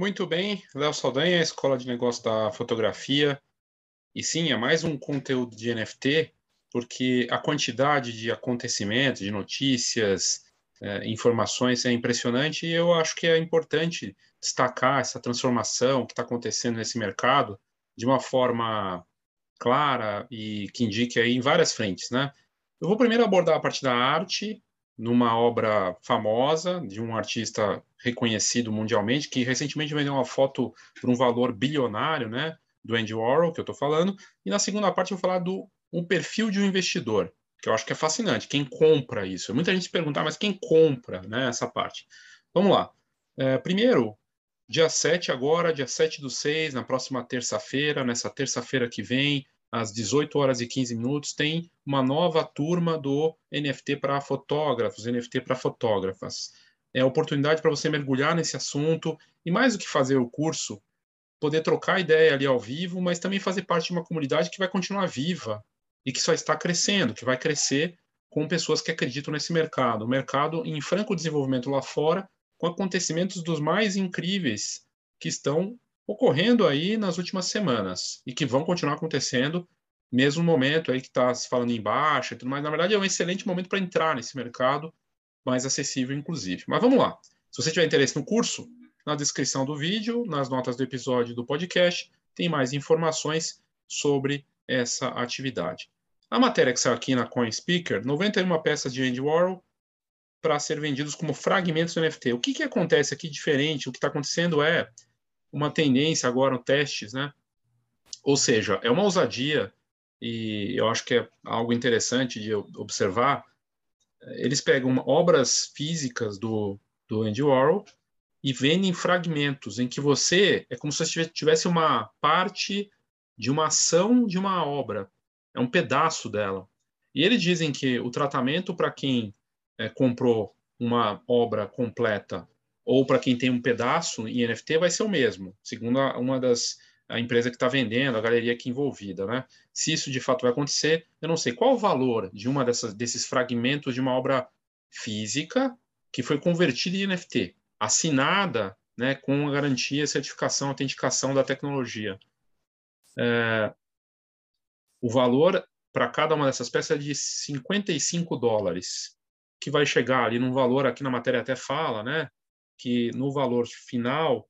Muito bem, Léo Saldanha, Escola de Negócios da Fotografia. E sim, é mais um conteúdo de NFT, porque a quantidade de acontecimentos, de notícias, é, informações é impressionante e eu acho que é importante destacar essa transformação que está acontecendo nesse mercado de uma forma clara e que indique aí em várias frentes, né? Eu vou primeiro abordar a parte da arte, numa obra famosa de um artista reconhecido mundialmente, que recentemente vendeu uma foto por um valor bilionário, né? Do Andy Warhol, que eu estou falando. E na segunda parte eu vou falar do um perfil de um investidor, que eu acho que é fascinante. Quem compra isso? Muita gente se pergunta, mas quem compra né, essa parte? Vamos lá. É, primeiro, dia 7 agora, dia 7 do 6, na próxima terça-feira, nessa terça-feira que vem, às 18 horas e 15 minutos, tem uma nova turma do NFT para fotógrafos, NFT para fotógrafas. É a oportunidade para você mergulhar nesse assunto e, mais do que fazer o curso, poder trocar ideia ali ao vivo, mas também fazer parte de uma comunidade que vai continuar viva e que só está crescendo, que vai crescer com pessoas que acreditam nesse mercado. O mercado em franco desenvolvimento lá fora, com acontecimentos dos mais incríveis que estão ocorrendo aí nas últimas semanas e que vão continuar acontecendo, mesmo momento aí que está se falando em baixa e tudo mais. Na verdade, é um excelente momento para entrar nesse mercado, mais acessível, inclusive. Mas vamos lá. Se você tiver interesse no curso, na descrição do vídeo, nas notas do episódio do podcast, tem mais informações sobre essa atividade. A matéria que saiu aqui na CoinSpeaker, 91 peças de Andy Warhol para ser vendidos como fragmentos do NFT. O que, que acontece aqui diferente? O que está acontecendo é uma tendência agora no testes, né? Ou seja, é uma ousadia e eu acho que é algo interessante de observar. Eles pegam obras físicas do, do Andy Warhol e vendem fragmentos em que você é como se você tivesse uma parte de uma ação de uma obra, é um pedaço dela. E eles dizem que o tratamento para quem é, comprou uma obra completa ou para quem tem um pedaço em NFT vai ser o mesmo, segundo uma das a empresa que está vendendo, a galeria aqui envolvida, né? Se isso de fato vai acontecer, eu não sei qual o valor de uma dessas desses fragmentos de uma obra física que foi convertida em NFT, assinada, né, com a garantia, certificação, autenticação da tecnologia. É, o valor para cada uma dessas peças é de 55 dólares, que vai chegar ali num valor, aqui na matéria até fala, né? que no valor final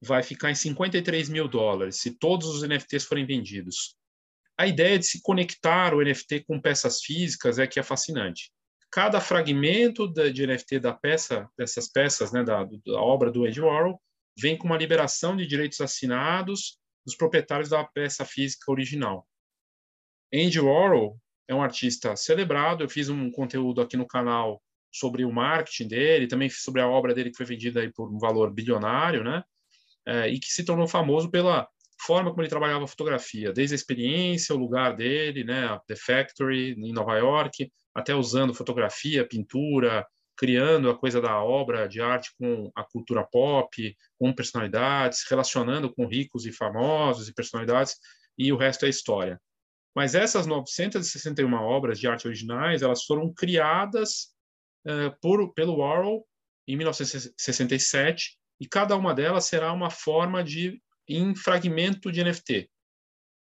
vai ficar em 53 mil dólares, se todos os NFTs forem vendidos. A ideia de se conectar o NFT com peças físicas é que é fascinante. Cada fragmento de NFT da peça, dessas peças, né, da, da obra do Ed Warhol, vem com uma liberação de direitos assinados dos proprietários da peça física original. Andy Warhol é um artista celebrado. Eu fiz um conteúdo aqui no canal sobre o marketing dele, também sobre a obra dele que foi vendida aí por um valor bilionário, né? É, e que se tornou famoso pela forma como ele trabalhava a fotografia, desde a experiência, o lugar dele, né, The Factory em Nova York, até usando fotografia, pintura, criando a coisa da obra de arte com a cultura pop, com personalidades, relacionando com ricos e famosos e personalidades, e o resto é história. Mas essas 961 obras de arte originais, elas foram criadas uh, por, pelo Warhol em 1967 e cada uma delas será uma forma de em fragmento de NFT.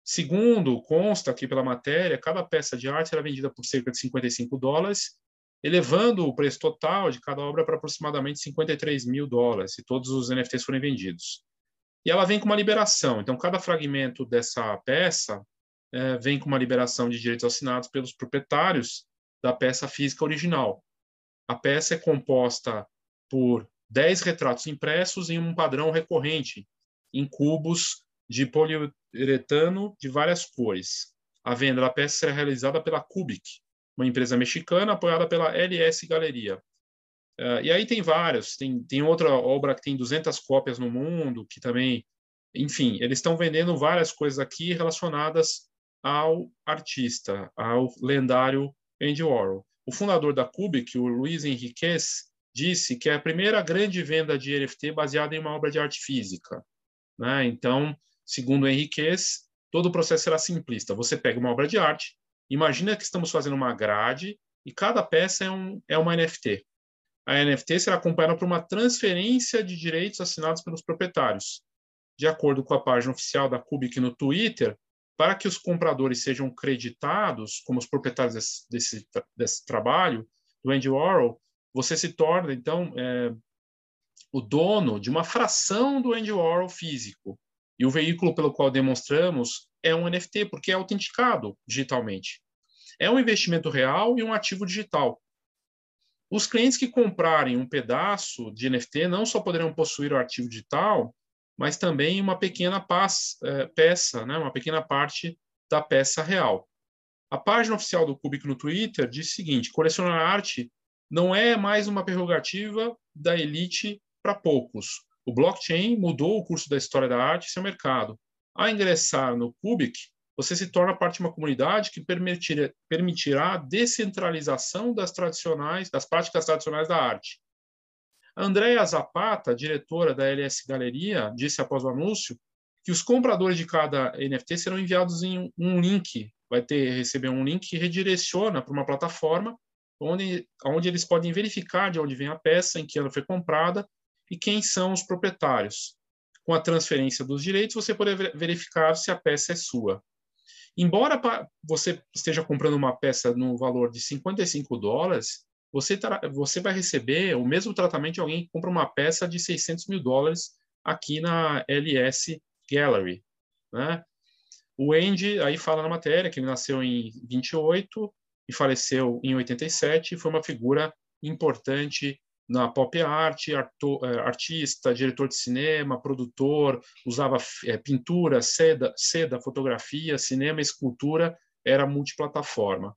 Segundo consta aqui pela matéria, cada peça de arte será vendida por cerca de 55 dólares, elevando o preço total de cada obra para aproximadamente 53 mil dólares, se todos os NFTs forem vendidos. E ela vem com uma liberação, então cada fragmento dessa peça é, vem com uma liberação de direitos assinados pelos proprietários da peça física original. A peça é composta por 10 retratos impressos em um padrão recorrente, em cubos de poliuretano de várias cores. A venda da peça será realizada pela Cubic, uma empresa mexicana apoiada pela LS Galeria. Uh, e aí tem vários, tem, tem outra obra que tem 200 cópias no mundo, que também, enfim, eles estão vendendo várias coisas aqui relacionadas ao artista, ao lendário Andy Warhol. O fundador da Cubic, o Luiz Henriquez, disse que é a primeira grande venda de NFT baseada em uma obra de arte física. Né? Então, segundo Henriquez, todo o processo será simplista. Você pega uma obra de arte, imagina que estamos fazendo uma grade e cada peça é, um, é uma NFT. a NFT será acompanhada por uma transferência de direitos assinados pelos proprietários. De acordo com a página oficial da Cubic no Twitter, para que os compradores sejam creditados como os proprietários desse, desse, desse trabalho, do Andy Warhol, você se torna, então, é, o dono de uma fração do Andy Warhol físico. E o veículo pelo qual demonstramos é um NFT, porque é autenticado digitalmente. É um investimento real e um ativo digital. Os clientes que comprarem um pedaço de NFT não só poderão possuir o arquivo digital, mas também uma pequena é, peça, né, uma pequena parte da peça real. A página oficial do Cubic no Twitter diz o seguinte: colecionar arte não é mais uma prerrogativa da elite para poucos. O blockchain mudou o curso da história da arte e seu mercado. Ao ingressar no Cubic, você se torna parte de uma comunidade que permitirá, permitirá a descentralização das tradicionais, das práticas tradicionais da arte. Andréa Zapata, diretora da LS Galeria, disse após o anúncio que os compradores de cada NFT serão enviados em um link, vai ter receber um link que redireciona para uma plataforma onde, onde eles podem verificar de onde vem a peça, em que ela foi comprada e quem são os proprietários. Com a transferência dos direitos, você poder verificar se a peça é sua. Embora você esteja comprando uma peça no valor de 55 dólares, você, você vai receber o mesmo tratamento de alguém que compra uma peça de 600 mil dólares aqui na LS Gallery. Né? O Andy aí fala na matéria que ele nasceu em 28 e faleceu em 87 e foi uma figura importante na pop art, arto, é, artista, diretor de cinema, produtor, usava é, pintura, seda, seda, fotografia, cinema, escultura, era multiplataforma.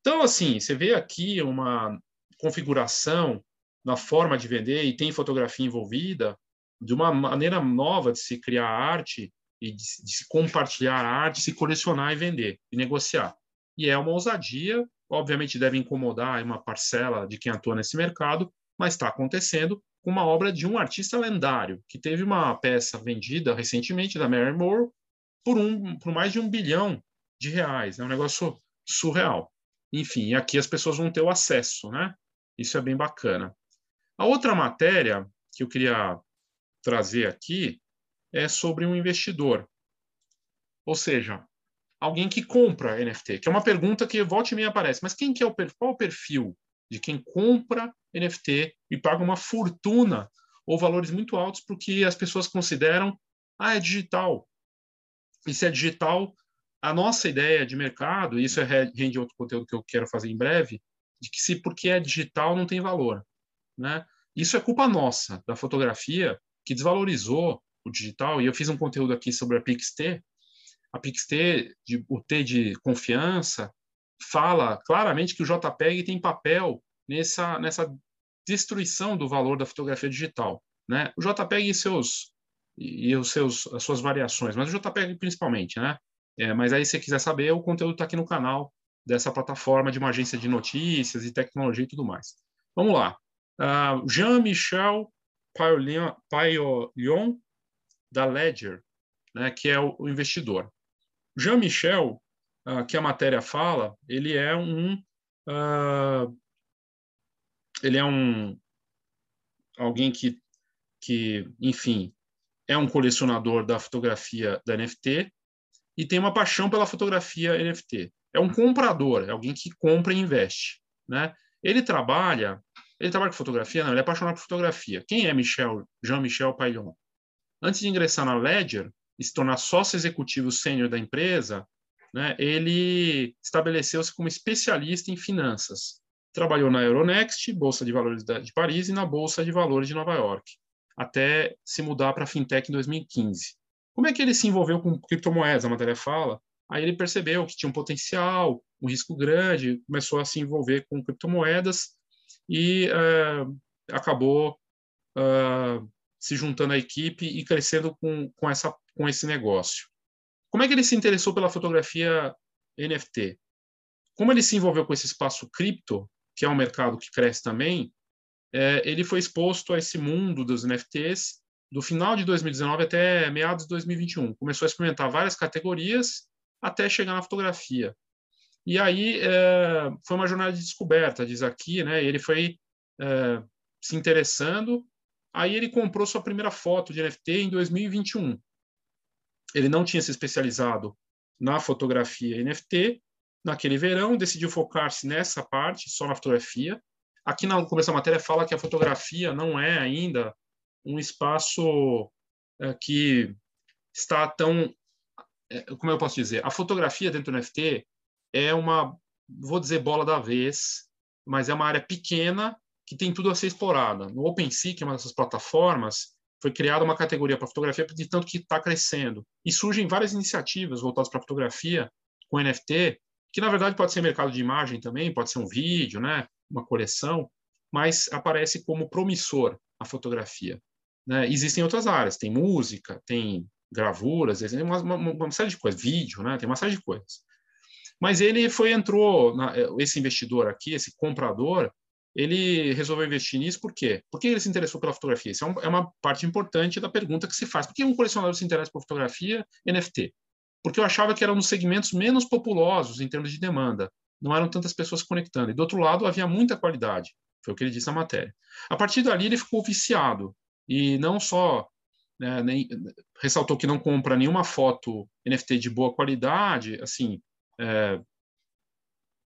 Então, assim, você vê aqui uma configuração na forma de vender e tem fotografia envolvida, de uma maneira nova de se criar arte e de, de se compartilhar arte, se colecionar e vender, e negociar. E é uma ousadia, obviamente deve incomodar uma parcela de quem atua nesse mercado, mas está acontecendo com uma obra de um artista lendário, que teve uma peça vendida recentemente da Mary Moore por, um, por mais de um bilhão de reais. É um negócio surreal. Enfim, aqui as pessoas vão ter o acesso, né? Isso é bem bacana. A outra matéria que eu queria trazer aqui é sobre um investidor. Ou seja, alguém que compra NFT, que é uma pergunta que volta e meia aparece. Mas quem que é o, qual o perfil de quem compra NFT e paga uma fortuna ou valores muito altos porque as pessoas consideram, ah, é digital. E se é digital, a nossa ideia de mercado, e isso é rende outro conteúdo que eu quero fazer em breve, de que se porque é digital não tem valor, né? Isso é culpa nossa, da fotografia, que desvalorizou o digital, e eu fiz um conteúdo aqui sobre a PixT, a PixT, de, o T de confiança, fala claramente que o JPEG tem papel nessa, nessa destruição do valor da fotografia digital. Né? O JPEG e, seus, e os seus, as suas variações, mas o JPEG principalmente. Né? É, mas aí, se você quiser saber, o conteúdo está aqui no canal dessa plataforma de uma agência de notícias e tecnologia e tudo mais. Vamos lá. Uh, Jean-Michel Paolion, da Ledger, né, que é o investidor. Jean-Michel uh, que a matéria fala, ele é um uh, ele é um alguém que que enfim é um colecionador da fotografia da NFT e tem uma paixão pela fotografia NFT. É um comprador, é alguém que compra e investe, né? Ele trabalha, ele trabalha com fotografia, não, ele é apaixonado por fotografia. Quem é Michel, Jean-Michel Paillon? Antes de ingressar na Ledger e se tornar sócio executivo sênior da empresa, né, ele estabeleceu-se como especialista em finanças. Trabalhou na Euronext, Bolsa de Valores de Paris, e na Bolsa de Valores de Nova York, até se mudar para a fintech em 2015. Como é que ele se envolveu com criptomoedas? A matéria fala. Aí ele percebeu que tinha um potencial, um risco grande, começou a se envolver com criptomoedas e uh, acabou uh, se juntando à equipe e crescendo com, com, essa, com esse negócio. Como é que ele se interessou pela fotografia NFT? Como ele se envolveu com esse espaço cripto, que é um mercado que cresce também, é, ele foi exposto a esse mundo dos NFTs do final de 2019 até meados de 2021. Começou a experimentar várias categorias até chegar na fotografia. E aí é, foi uma jornada de descoberta, diz aqui, né? Ele foi é, se interessando. Aí ele comprou sua primeira foto de NFT em 2021. Ele não tinha se especializado na fotografia NFT. Naquele verão, decidiu focar-se nessa parte, só na fotografia. Aqui no começo da matéria fala que a fotografia não é ainda um espaço é, que está tão. É, como eu posso dizer? A fotografia dentro do NFT é uma, vou dizer, bola da vez, mas é uma área pequena que tem tudo a ser explorada. No OpenSea, que é uma dessas plataformas, foi criada uma categoria para fotografia de tanto que está crescendo. E surgem várias iniciativas voltadas para fotografia com NFT, que na verdade pode ser mercado de imagem também, pode ser um vídeo, né, uma coleção, mas aparece como promissor a fotografia. Né? Existem outras áreas, tem música, tem gravuras, tem uma, uma, uma, série de coisas, vídeo, né? tem uma série de coisas. Mas ele foi entrou na, esse investidor aqui, esse comprador, ele resolveu investir nisso por quê? Por que ele se interessou pela fotografia? Isso é, é uma parte importante da pergunta que se faz. Por que um colecionador se interessa por fotografia NFT? Porque eu achava que eram nos segmentos menos populosos em termos de demanda. Não eram tantas pessoas conectando. E do outro lado, havia muita qualidade. Foi o que ele disse na matéria. A partir dali, ele ficou viciado. E não só né, nem, ressaltou que não compra nenhuma foto NFT de boa qualidade, assim, é,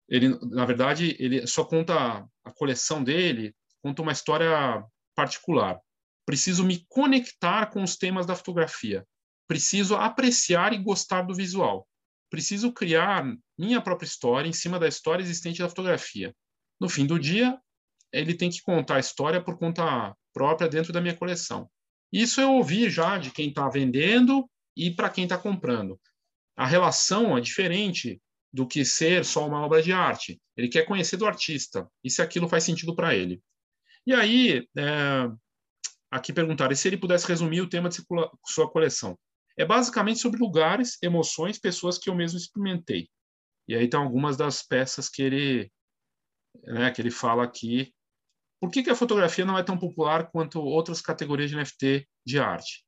ele, na verdade, ele só conta a coleção dele, conta uma história particular. Preciso me conectar com os temas da fotografia. Preciso apreciar e gostar do visual. Preciso criar minha própria história em cima da história existente da fotografia. No fim do dia, ele tem que contar a história por conta própria dentro da minha coleção. Isso eu ouvi já de quem está vendendo e para quem está comprando. A relação é diferente do que ser só uma obra de arte. Ele quer conhecer do artista e se aquilo faz sentido para ele. E aí, é, aqui perguntaram se ele pudesse resumir o tema de sua coleção. É basicamente sobre lugares, emoções, pessoas que eu mesmo experimentei. E aí tem algumas das peças que ele, né, que ele fala aqui. Por que, que a fotografia não é tão popular quanto outras categorias de NFT de arte?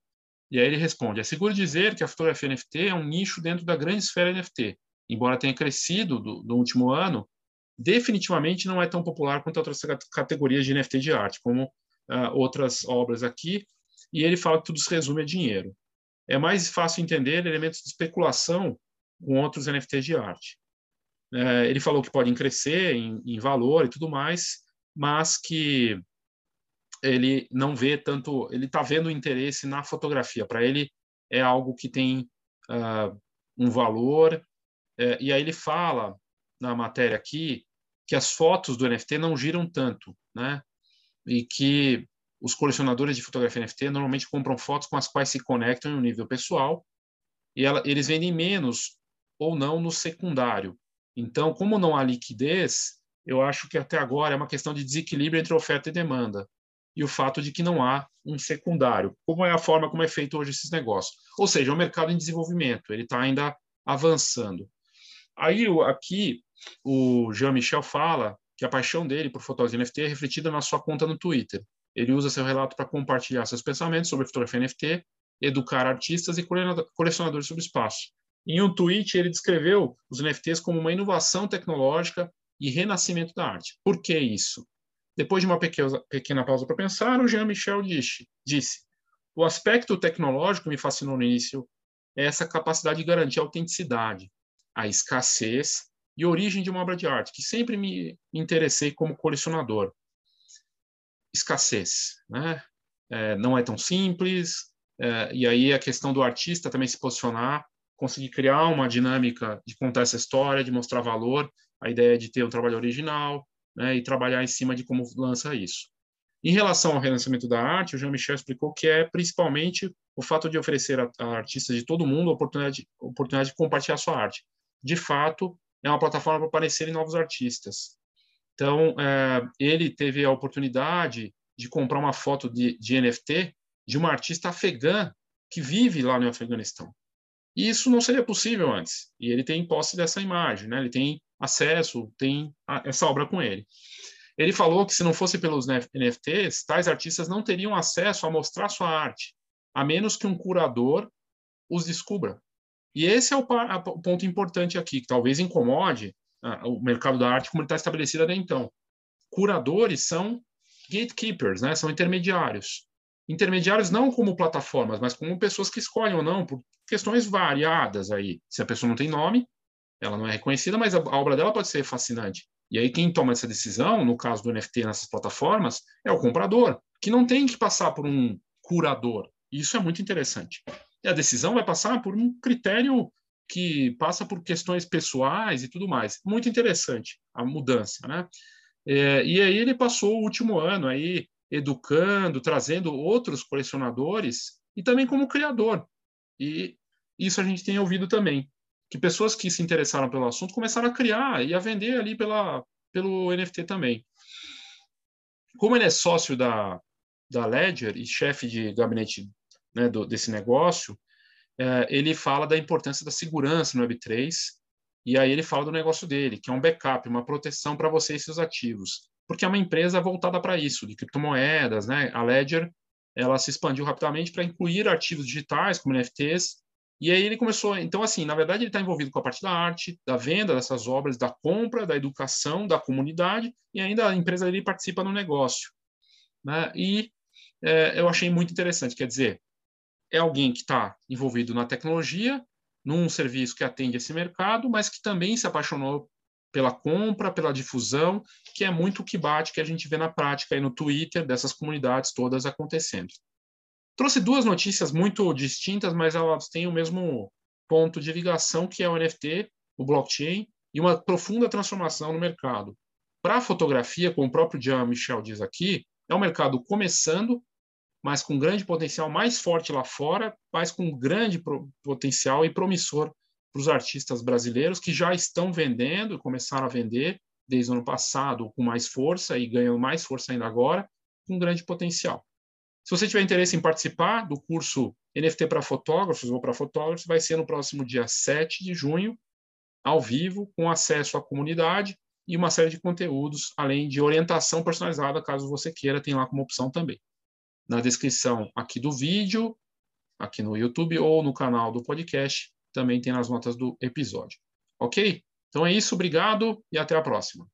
E aí ele responde: é seguro dizer que a fotografia NFT é um nicho dentro da grande esfera NFT, embora tenha crescido do, do último ano, definitivamente não é tão popular quanto outras categorias de NFT de arte, como uh, outras obras aqui. E ele fala que tudo se resume a dinheiro. É mais fácil entender elementos de especulação com outros NFTs de arte. Uh, ele falou que podem crescer em, em valor e tudo mais, mas que ele não vê tanto, ele está vendo interesse na fotografia. Para ele é algo que tem uh, um valor é, e aí ele fala na matéria aqui que as fotos do NFT não giram tanto, né? E que os colecionadores de fotografia NFT normalmente compram fotos com as quais se conectam em um nível pessoal e ela, eles vendem menos ou não no secundário. Então, como não há liquidez, eu acho que até agora é uma questão de desequilíbrio entre oferta e demanda e o fato de que não há um secundário. Como é a forma como é feito hoje esses negócios? Ou seja, é um mercado em desenvolvimento, ele está ainda avançando. Aí, aqui, o Jean-Michel fala que a paixão dele por fotos NFT é refletida na sua conta no Twitter. Ele usa seu relato para compartilhar seus pensamentos sobre fotografia NFT, educar artistas e colecionadores sobre espaço. Em um tweet, ele descreveu os NFTs como uma inovação tecnológica e renascimento da arte. Por que isso? Depois de uma pequena pausa para pensar, o Jean-Michel disse, disse: O aspecto tecnológico me fascinou no início é essa capacidade de garantir autenticidade a escassez e origem de uma obra de arte, que sempre me interessei como colecionador. Escassez, né? É, não é tão simples, é, e aí a questão do artista também se posicionar, conseguir criar uma dinâmica de contar essa história, de mostrar valor, a ideia de ter um trabalho original, né, e trabalhar em cima de como lança isso. Em relação ao relançamento da arte, o Jean-Michel explicou que é principalmente o fato de oferecer a, a artistas de todo mundo a oportunidade, a oportunidade de compartilhar sua arte de fato, é uma plataforma para aparecerem novos artistas. Então, é, ele teve a oportunidade de comprar uma foto de, de NFT de uma artista afegã que vive lá no Afeganistão. E isso não seria possível antes. E ele tem posse dessa imagem, né? ele tem acesso, tem a, essa obra com ele. Ele falou que se não fosse pelos NFTs, tais artistas não teriam acesso a mostrar sua arte, a menos que um curador os descubra. E esse é o, o ponto importante aqui, que talvez incomode o mercado da arte como ele está estabelecido até então. Curadores são gatekeepers, né? São intermediários. Intermediários não como plataformas, mas como pessoas que escolhem ou não por questões variadas aí. Se a pessoa não tem nome, ela não é reconhecida, mas a, a obra dela pode ser fascinante. E aí quem toma essa decisão, no caso do NFT nessas plataformas, é o comprador, que não tem que passar por um curador. Isso é muito interessante. E a decisão vai passar por um critério que passa por questões pessoais e tudo mais. Muito interessante a mudança, né? É, e aí ele passou o último ano aí educando, trazendo outros colecionadores e também como criador. E isso a gente tem ouvido também, que pessoas que se interessaram pelo assunto começaram a criar e a vender ali pela, pelo NFT também. Como ele é sócio da, da Ledger e chefe de gabinete né, do, desse negócio, é, ele fala da importância da segurança no Web3, e aí ele fala do negócio dele, que é um backup, uma proteção para você e seus ativos porque é uma empresa voltada para isso, de criptomoedas, né? A Ledger, ela se expandiu rapidamente para incluir ativos digitais, como NFTs, e aí ele começou, então assim, na verdade ele está envolvido com a parte da arte, da venda dessas obras, da compra, da educação, da comunidade, e ainda a empresa dele participa no negócio. Né? E é, eu achei muito interessante, quer dizer, é alguém que está envolvido na tecnologia, num serviço que atende esse mercado, mas que também se apaixonou pela compra, pela difusão, que é muito o que bate que a gente vê na prática aí no Twitter dessas comunidades todas acontecendo. Trouxe duas notícias muito distintas, mas elas têm o mesmo ponto de ligação, que é o NFT, o blockchain, e uma profunda transformação no mercado. Para a fotografia, como o próprio Jean-Michel diz aqui, é um mercado começando, mas com grande potencial mais forte lá fora, mas com grande potencial e promissor para os artistas brasileiros que já estão vendendo, começaram a vender desde o ano passado com mais força e ganhando mais força ainda agora, com grande potencial. Se você tiver interesse em participar do curso NFT para fotógrafos ou para fotógrafos, vai ser no próximo dia 7 de junho, ao vivo, com acesso à comunidade e uma série de conteúdos, além de orientação personalizada, caso você queira, tem lá como opção também. Na descrição aqui do vídeo, aqui no YouTube ou no canal do podcast, também tem nas notas do episódio. Ok? Então é isso, obrigado e até a próxima.